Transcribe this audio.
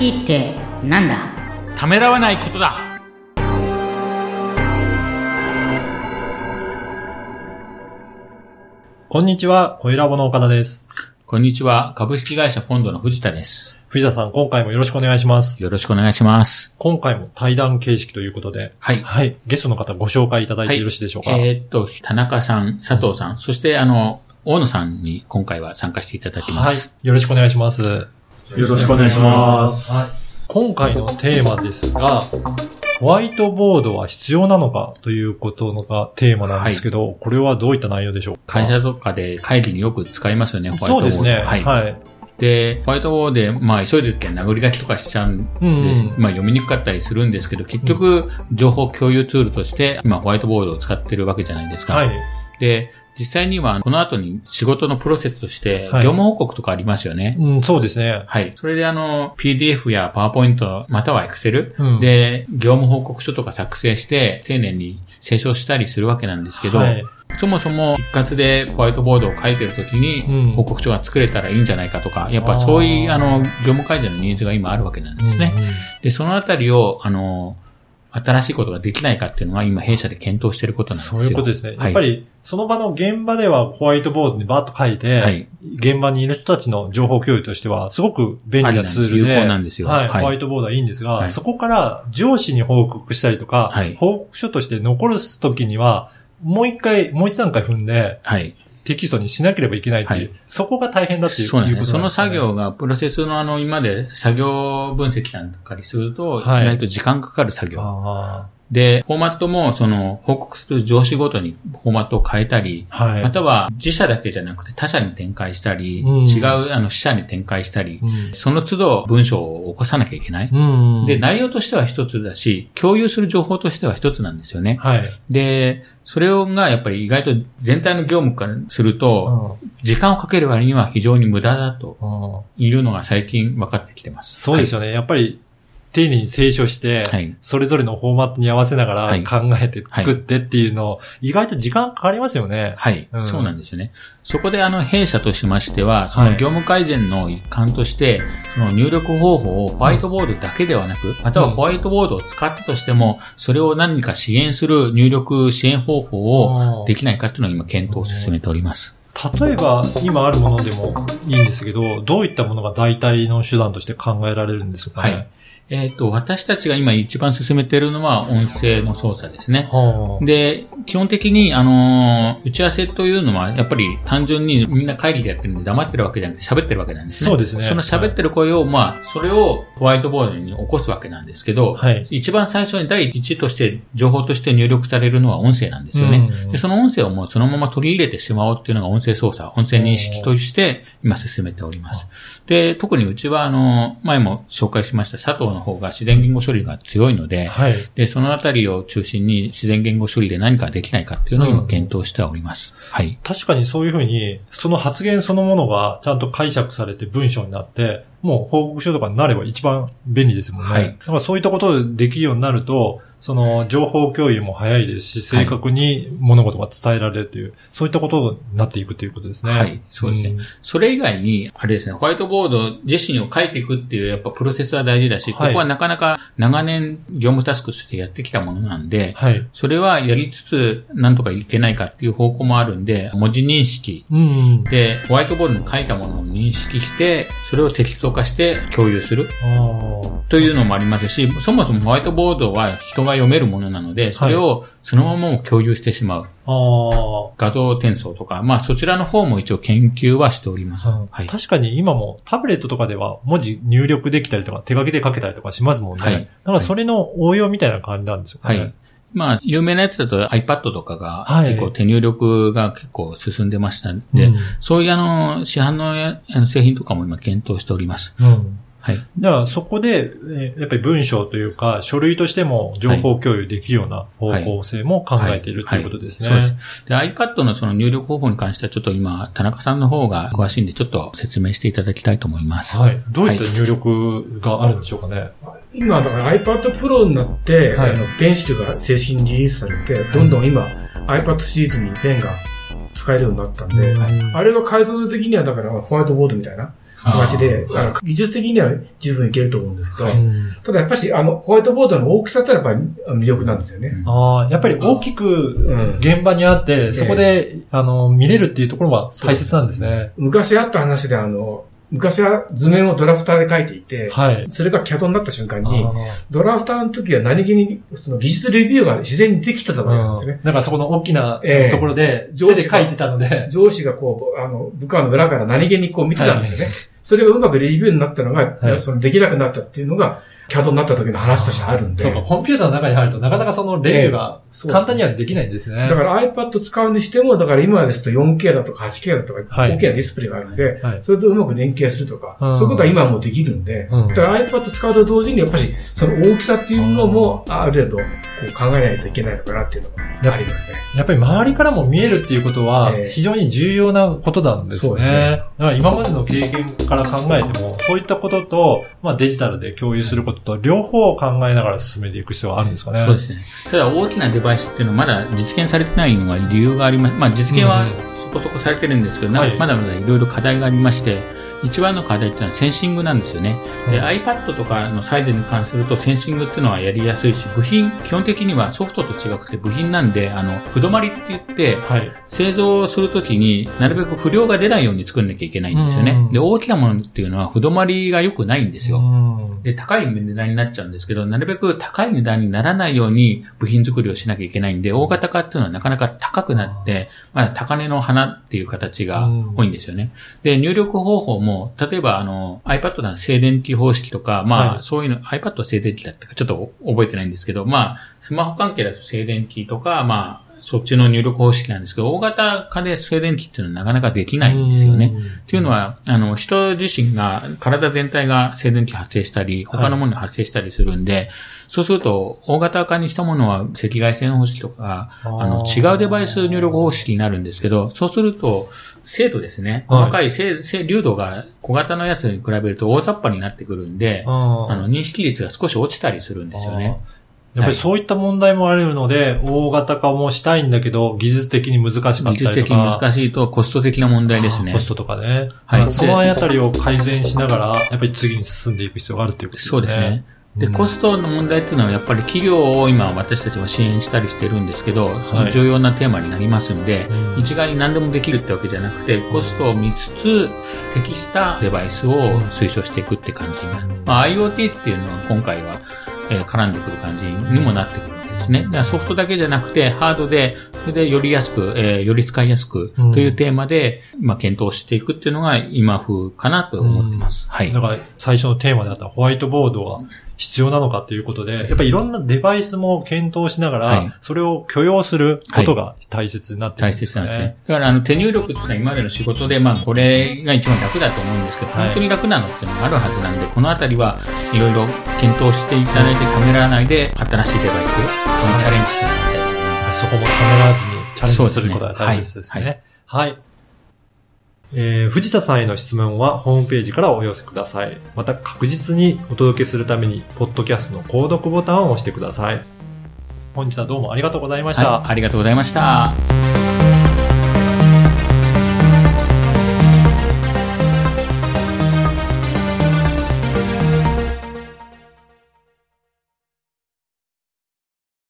IT ってなんだ？ためらわないことだこんにちは、小ラボの岡田です。こんにちは。株式会社ポンドの藤田です。藤田さん、今回もよろしくお願いします。よろしくお願いします。今回も対談形式ということで、はい。はい、ゲストの方ご紹介いただいてよろしいでしょうか？えーっと、田中さん、佐藤さん、そしてあの、大野さんに今回は参加していただきまはいす。、よろしくお願いします。よろしくお願いします。今回のテーマですが、ホワイトボードは必要なのかということがテーマなんですけど、これはどういった内容でしょうか？会社とかで会議によく使いますよね、ホワイトボード。そうですね。はい。はい。で、ホワイトボードで、まあ、急いでる時は殴り書きとかしちゃうんうんです。うんまあ、読みにくかったりするんですけど、結局、情報共有ツールとして、今、ホワイトボードを使ってるわけじゃないですか。はい。で、実際には、この後に仕事のプロセスとして、はい業務報告とかありますよね。うん、そうですね。はい。それであの、PDF や PowerPoint、または Excel うんで、業務報告書とか作成して、丁寧に清書したりするわけなんですけど、はいそもそも一括でホワイトボードを書いてるときにうん、報告書が作れたらいいんじゃないかとか、やっぱそういう、あの、業務改善のニーズが今あるわけなんですね。で、そのあたりを、あの、新しいことができないかっていうのは今弊社で検討していることなんですよ。そういうことですね。はい。やっぱり、その場の現場ではホワイトボードにバーッと書いて、はい。現場にいる人たちの情報共有としては、すごく便利なツールで、有効なんですよ。はい、はい。ホワイトボードはいいんですが、はい。そこから上司に報告したりとか、はい。報告書として残るときには、もう一回、もう一段階踏んで、はい。テキストにしなければいけないっていう、はいそこが大変だっていうそうなんですね。その作業が、プロセスのあの、今まで作業分析なんかにすると、はい意外と時間かかる作業。あで、フォーマットも、その、報告する上司ごとにフォーマットを変えたり、ーはい。または自社だけじゃなくて他社に展開したり、うん違うあの支社に展開したり、うんその都度文章を起こさなきゃいけない。うんで、内容としては一つだし、共有する情報としては一つなんですよね。はい。で、それがやっぱり意外と全体の業務からすると、時間をかける割には非常に無駄だとうんいうのが最近分かってきてます。そうですよね。やっぱり、丁寧に清書して、はいそれぞれのフォーマットに合わせながはいら考えて作ってっていうの、意外と時間かかりますよね。はい、うんそうなんですよね。そこであの弊社としましては、そのはい業務改善の一環として、その入力方法をホワイトボードだけではなく、またはホワイトボードを使ったとしても、それを何か支援する入力支援方法をできないかっていうのを今検討を進めております。例えば、今あるものでもいいんですけど、どういったものが代替の手段として考えられるんですかね？はい。えっ、と、私たちが今一番進めているのは音声の操作ですね。はあで、基本的に、あのー打ち合わせというのは、やっぱり単純にみんな会議でやってるんで黙ってるわけじゃなくて喋ってるわけなんですね。そうですねその喋ってる声を、まあ、それをホワイトボードに起こすわけなんですけど、はい一番最初に第一として、情報として入力されるのは音声なんですよね。うんで、その音声をもうそのまま取り入れてしまおうっていうのが音声操作、音声認識として今進めております。で、特にうちは、あの、前も紹介しました佐藤の方が自然言語処理が強いので、はい。で、そのあたりを中心に自然言語処理で何かできないかっていうのを今検討しております。はい。確かにそういうふうに、その発言そのものがちゃんと解釈されて文章になって、もう報告書とかになれば一番便利ですもんね。はいだからそういったことでできるようになると、その情報共有も早いですし、正確に物事が伝えられるという、そういったことになっていくということですね。はいそうですねんそれ以外に、あれですね、ホワイトボード自身を書いていくっていう、やっぱプロセスは大事だし、はいここはなかなか長年業務タスクとしてやってきたものなんで、はい。それはやりつつ、なんとかいけないかっていう方向もあるんで、文字認識うん。で、ホワイトボードに書いたものを認識して、それをテキスト化して共有するというのもありますし、そもそもホワイトボードは人が読めるものなので、それをそのままも共有してしまう。画像転送とか、まあそちらの方も一応研究はしております。うんはい。確かに今もタブレットとかでは文字入力できたりとか手書きで書けたりとかしますもんね。はいだからそれの応用みたいな感じなんですよね。はい。まあ、有名なやつだと iPad とかがはい結構手入力が結構進んでましたんで、うんそういうあの、市販の製品とかも今検討しております。うん。はい。じゃあそこで、えーやっぱり文章というか書類としても情報共有できるような方向性も考えているということですね。はいそうです。で、iPad のその入力方法に関してはちょっと今、田中さんの方が詳しいんで、ちょっと説明していただきたいと思います。はい。どういった入力があるんでしょうかね。今、だから iPad Pro になって、はい。あの、電子が正式にリリースされて、どんどん今、iPad シリーズにペンが使えるようになったんで、うん。あれの解像度的にはだからホワイトボードみたいな形で、あの技術的には十分いけると思うんですけど、はい。ただやっぱし、あの、ホワイトボードの大きさってやっぱり魅力なんですよね。ああ、やっぱり大きくん。現場にあって、そこで、あの、見れるっていうところは大切なんですね。昔あった話で、あの、昔は図面をドラフターで書いていて、はい。それが CAD になった瞬間に、あドラフターの時は何気に、その技術レビューが自然にできてたわけなんですよね。ーだからそこの大きなええところで、上司で書いてたので、上司がこう、あの、部下の裏から何気にこう見てたんですよね。それがうまくレビューになったのが、はいそのできなくなったっていうのが、CAD になった時の話としてあるんで。そうか、コンピューターの中に入るとなかなかそのレビューが簡単にはできないんですね。だから iPad 使うにしても、だから今ですと 4K だとか 8K だとか、はい大きなディスプレイがあるんで、はいそれとうまく連携するとか、うんそういうことは今はもうできるんで、うんだから iPad 使うと同時にやっぱりその大きさっていうのもある程度こう考えないといけないのかなっていうのがありますね。やっぱり周りからも見えるっていうことはええ非常に重要なことなんですね。そうですねだから今までの経験から考えても、そういったことと、まあデジタルで共有することと両方考えながら進めていく必要があるんですかね。そうですね。ただ大きなデバイスっていうのはまだ実現されてないのは理由があります。まあ実現はそこそこされてるんですけど、まだまだいろいろ課題がありまして、一番の課題っていうのはセンシングなんですよね。で、うん iPad とかのサイズに関するとセンシングっていうのはやりやすいし、部品、基本的にはソフトと違くて部品なんで、あの、不止まりって言って、はい。製造するときになるべく不良が出ないように作んなきゃいけないんですよねうん。で、大きなものっていうのは不止まりが良くないんですよ。うんで、高い値段になっちゃうんですけど、なるべく高い値段にならないように部品作りをしなきゃいけないんで、大型化っていうのはなかなか高くなって、まだ高値の花っていう形が多いんですよね。で、入力方法も、例えばあの、iPad の静電気方式とか、まあ、はい。そういうの、iPad は静電気だったかちょっと覚えてないんですけど、まあ、スマホ関係だと静電気とか、まあ、そっちの入力方式なんですけど、大型化で静電気っていうのはなかなかできないんですよね。っていうのは、あの、人自身が、体全体が静電気発生したり、他のものに発生したりするんで、そうすると、大型化にしたものは赤外線方式とか、あの、違うデバイス入力方式になるんですけど、そうすると、精度ですね。はい細かい精、精、流度が小型のやつに比べると大雑把になってくるんで、ああの、認識率が少し落ちたりするんですよね。やっぱりそういった問題もあるので、大型化もしたいんだけど、技術的に難しかったりとか。技術的に難しいとコスト的な問題ですねコ。ストとかね。はいまあそのあたりを改善しながら、やっぱり次に進んでいく必要があるということですね。そうですね。で、うんコストの問題っていうのはやっぱり企業を今私たちは支援したりしてるんですけど、その重要なテーマになりますんで、うん一概に何でもできるってわけじゃなくて、コストを見つつ、適したデバイスを推奨していくって感じになる。うんまあ、IoT っていうのは今回は、えー絡んでくる感じにもなってくるんですね。ソフトだけじゃなくて、ハードで、それでより安く、えーより使いやすくうんというテーマで、まあ、検討していくっていうのが今風かなと思ってます。はいだ。から最初のテーマであったホワイトボードは必要なのかということで、やっぱりいろんなデバイスも検討しながら、はいそれを許容することが大切になってくる大んですね。切なんですね。だから、あの、手入力っていうのは今までの仕事で、まあ、これが一番楽だと思うんですけど、はい本当に楽なのっていうのがあるはずなんで、このあたりはいろいろ検討していただいて、ためらわないで、新しいデバイスにチャレンジしてもらいたいと思います。そこもためらわずにチャレンジすることが大切ですそうですね。はい。えー藤田さんへの質問はホームページからお寄せください。また確実にお届けするために、ポッドキャストの購読ボタンを押してください。本日はどうもありがとうございました。はい、ありがとうございました。